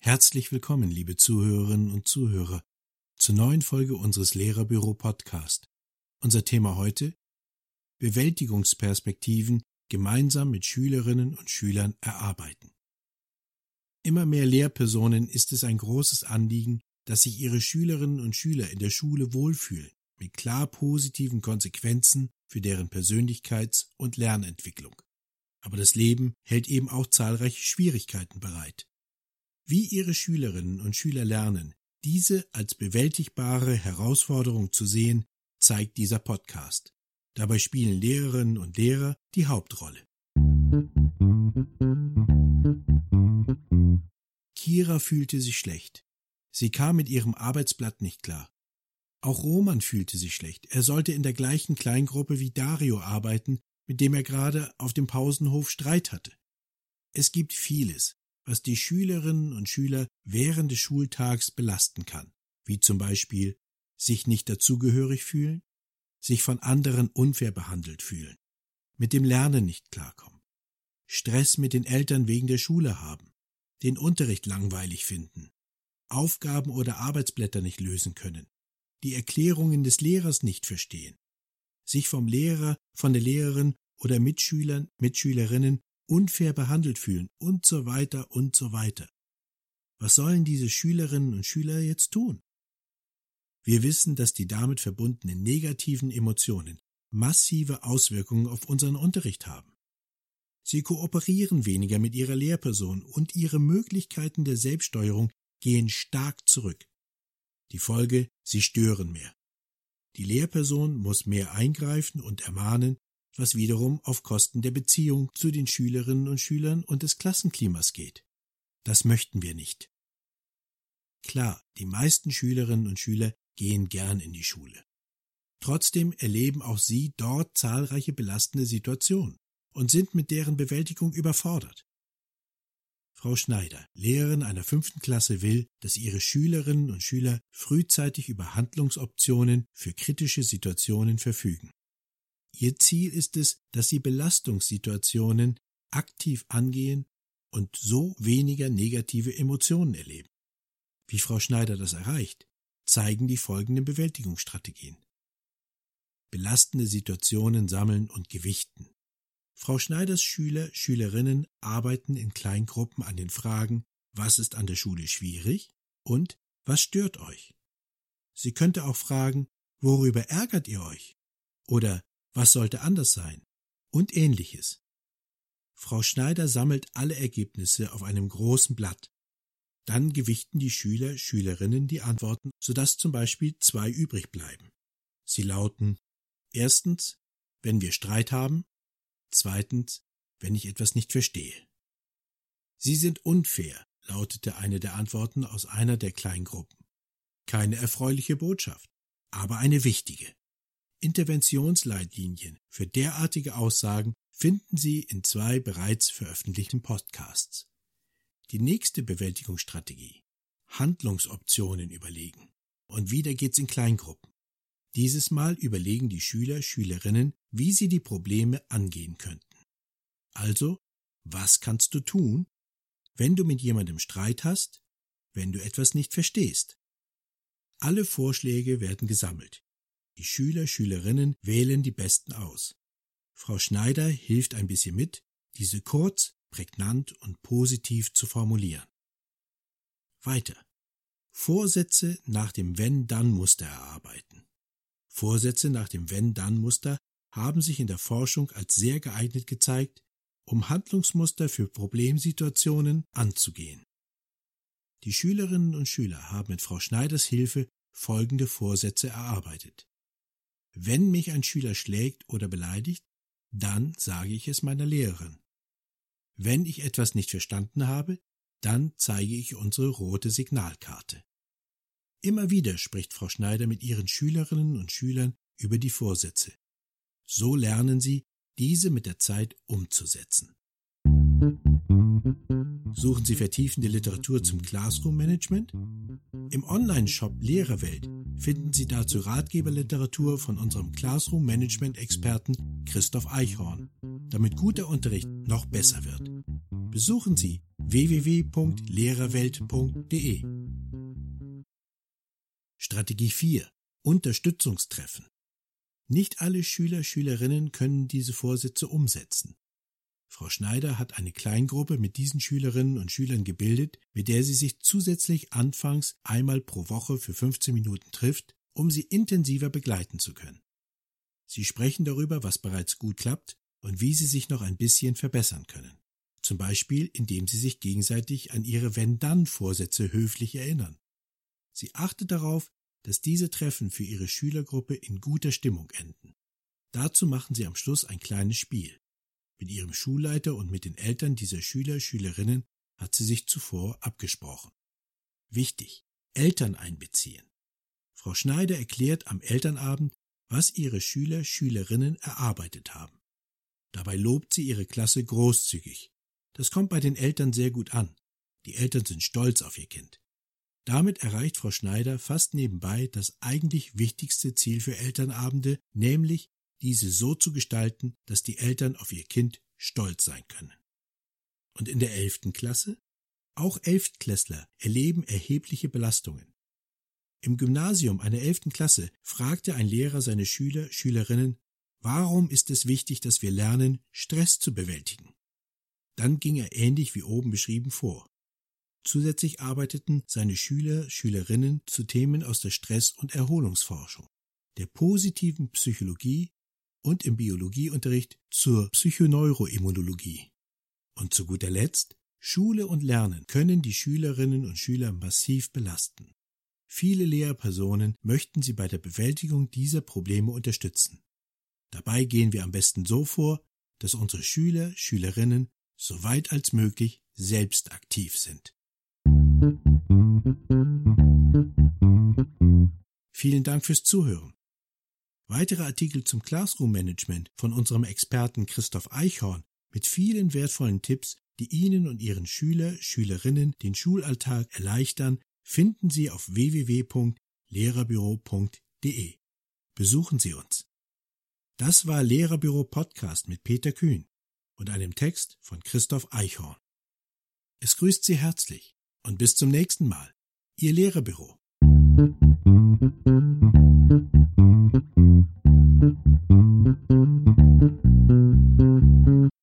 Herzlich willkommen, liebe Zuhörerinnen und Zuhörer, zur neuen Folge unseres Lehrerbüro Podcast. Unser Thema heute Bewältigungsperspektiven gemeinsam mit Schülerinnen und Schülern erarbeiten. Immer mehr Lehrpersonen ist es ein großes Anliegen, dass sich ihre Schülerinnen und Schüler in der Schule wohlfühlen, mit klar positiven Konsequenzen für deren Persönlichkeits- und Lernentwicklung. Aber das Leben hält eben auch zahlreiche Schwierigkeiten bereit. Wie ihre Schülerinnen und Schüler lernen, diese als bewältigbare Herausforderung zu sehen, zeigt dieser Podcast. Dabei spielen Lehrerinnen und Lehrer die Hauptrolle. Kira fühlte sich schlecht. Sie kam mit ihrem Arbeitsblatt nicht klar. Auch Roman fühlte sich schlecht. Er sollte in der gleichen Kleingruppe wie Dario arbeiten, mit dem er gerade auf dem Pausenhof Streit hatte. Es gibt vieles, was die Schülerinnen und Schüler während des Schultags belasten kann, wie zum Beispiel sich nicht dazugehörig fühlen, sich von anderen unfair behandelt fühlen, mit dem Lernen nicht klarkommen, Stress mit den Eltern wegen der Schule haben, den Unterricht langweilig finden, Aufgaben oder Arbeitsblätter nicht lösen können, die Erklärungen des Lehrers nicht verstehen, sich vom Lehrer, von der Lehrerin oder Mitschülern, Mitschülerinnen unfair behandelt fühlen und so weiter und so weiter. Was sollen diese Schülerinnen und Schüler jetzt tun? Wir wissen, dass die damit verbundenen negativen Emotionen massive Auswirkungen auf unseren Unterricht haben. Sie kooperieren weniger mit ihrer Lehrperson und ihre Möglichkeiten der Selbststeuerung gehen stark zurück. Die Folge, sie stören mehr. Die Lehrperson muss mehr eingreifen und ermahnen, was wiederum auf Kosten der Beziehung zu den Schülerinnen und Schülern und des Klassenklimas geht. Das möchten wir nicht. Klar, die meisten Schülerinnen und Schüler gehen gern in die Schule. Trotzdem erleben auch sie dort zahlreiche belastende Situationen und sind mit deren Bewältigung überfordert. Frau Schneider, Lehrerin einer fünften Klasse, will, dass ihre Schülerinnen und Schüler frühzeitig über Handlungsoptionen für kritische Situationen verfügen. Ihr Ziel ist es, dass sie Belastungssituationen aktiv angehen und so weniger negative Emotionen erleben. Wie Frau Schneider das erreicht, zeigen die folgenden Bewältigungsstrategien. Belastende Situationen sammeln und gewichten. Frau Schneiders Schüler, Schülerinnen arbeiten in Kleingruppen an den Fragen, was ist an der Schule schwierig und was stört euch? Sie könnte auch fragen, worüber ärgert ihr euch? Oder was sollte anders sein? Und ähnliches. Frau Schneider sammelt alle Ergebnisse auf einem großen Blatt. Dann gewichten die Schüler, Schülerinnen die Antworten, sodass zum Beispiel zwei übrig bleiben. Sie lauten erstens, wenn wir Streit haben, Zweitens, wenn ich etwas nicht verstehe. Sie sind unfair, lautete eine der Antworten aus einer der Kleingruppen. Keine erfreuliche Botschaft, aber eine wichtige. Interventionsleitlinien für derartige Aussagen finden Sie in zwei bereits veröffentlichten Podcasts. Die nächste Bewältigungsstrategie. Handlungsoptionen überlegen. Und wieder geht's in Kleingruppen. Dieses Mal überlegen die Schüler, Schülerinnen, wie sie die Probleme angehen könnten. Also, was kannst du tun, wenn du mit jemandem Streit hast, wenn du etwas nicht verstehst? Alle Vorschläge werden gesammelt. Die Schüler, Schülerinnen wählen die besten aus. Frau Schneider hilft ein bisschen mit, diese kurz, prägnant und positiv zu formulieren. Weiter. Vorsätze nach dem Wenn-Dann-Muster erarbeiten. Vorsätze nach dem Wenn-Dann-Muster haben sich in der Forschung als sehr geeignet gezeigt, um Handlungsmuster für Problemsituationen anzugehen. Die Schülerinnen und Schüler haben mit Frau Schneiders Hilfe folgende Vorsätze erarbeitet. Wenn mich ein Schüler schlägt oder beleidigt, dann sage ich es meiner Lehrerin. Wenn ich etwas nicht verstanden habe, dann zeige ich unsere rote Signalkarte. Immer wieder spricht Frau Schneider mit ihren Schülerinnen und Schülern über die Vorsätze. So lernen sie, diese mit der Zeit umzusetzen. Suchen Sie vertiefende Literatur zum Classroom Management? Im Online-Shop Lehrerwelt finden Sie dazu Ratgeberliteratur von unserem Classroom Management Experten Christoph Eichhorn, damit guter Unterricht noch besser wird. Besuchen Sie www.lehrerwelt.de. Strategie 4 Unterstützungstreffen. Nicht alle Schüler, Schülerinnen können diese Vorsätze umsetzen. Frau Schneider hat eine Kleingruppe mit diesen Schülerinnen und Schülern gebildet, mit der sie sich zusätzlich anfangs einmal pro Woche für 15 Minuten trifft, um sie intensiver begleiten zu können. Sie sprechen darüber, was bereits gut klappt und wie sie sich noch ein bisschen verbessern können. Zum Beispiel, indem sie sich gegenseitig an ihre Wenn-Dann-Vorsätze höflich erinnern. Sie achtet darauf, dass diese Treffen für ihre Schülergruppe in guter Stimmung enden. Dazu machen sie am Schluss ein kleines Spiel. Mit ihrem Schulleiter und mit den Eltern dieser Schüler, Schülerinnen hat sie sich zuvor abgesprochen. Wichtig, Eltern einbeziehen. Frau Schneider erklärt am Elternabend, was ihre Schüler, Schülerinnen erarbeitet haben. Dabei lobt sie ihre Klasse großzügig. Das kommt bei den Eltern sehr gut an. Die Eltern sind stolz auf ihr Kind. Damit erreicht Frau Schneider fast nebenbei das eigentlich wichtigste Ziel für Elternabende, nämlich diese so zu gestalten, dass die Eltern auf ihr Kind stolz sein können. Und in der elften Klasse? Auch Elftklässler erleben erhebliche Belastungen. Im Gymnasium einer elften Klasse fragte ein Lehrer seine Schüler, Schülerinnen, warum ist es wichtig, dass wir lernen, Stress zu bewältigen? Dann ging er ähnlich wie oben beschrieben vor. Zusätzlich arbeiteten seine Schüler, Schülerinnen zu Themen aus der Stress- und Erholungsforschung, der positiven Psychologie und im Biologieunterricht zur Psychoneuroimmunologie. Und zu guter Letzt, Schule und Lernen können die Schülerinnen und Schüler massiv belasten. Viele Lehrpersonen möchten sie bei der Bewältigung dieser Probleme unterstützen. Dabei gehen wir am besten so vor, dass unsere Schüler, Schülerinnen so weit als möglich selbst aktiv sind. Vielen Dank fürs Zuhören. Weitere Artikel zum Classroom Management von unserem Experten Christoph Eichhorn mit vielen wertvollen Tipps, die Ihnen und Ihren Schüler, Schülerinnen den Schulalltag erleichtern, finden Sie auf www.lehrerbüro.de. Besuchen Sie uns. Das war Lehrerbüro Podcast mit Peter Kühn und einem Text von Christoph Eichhorn. Es grüßt Sie herzlich und bis zum nächsten Mal. Ihr Lehrerbüro.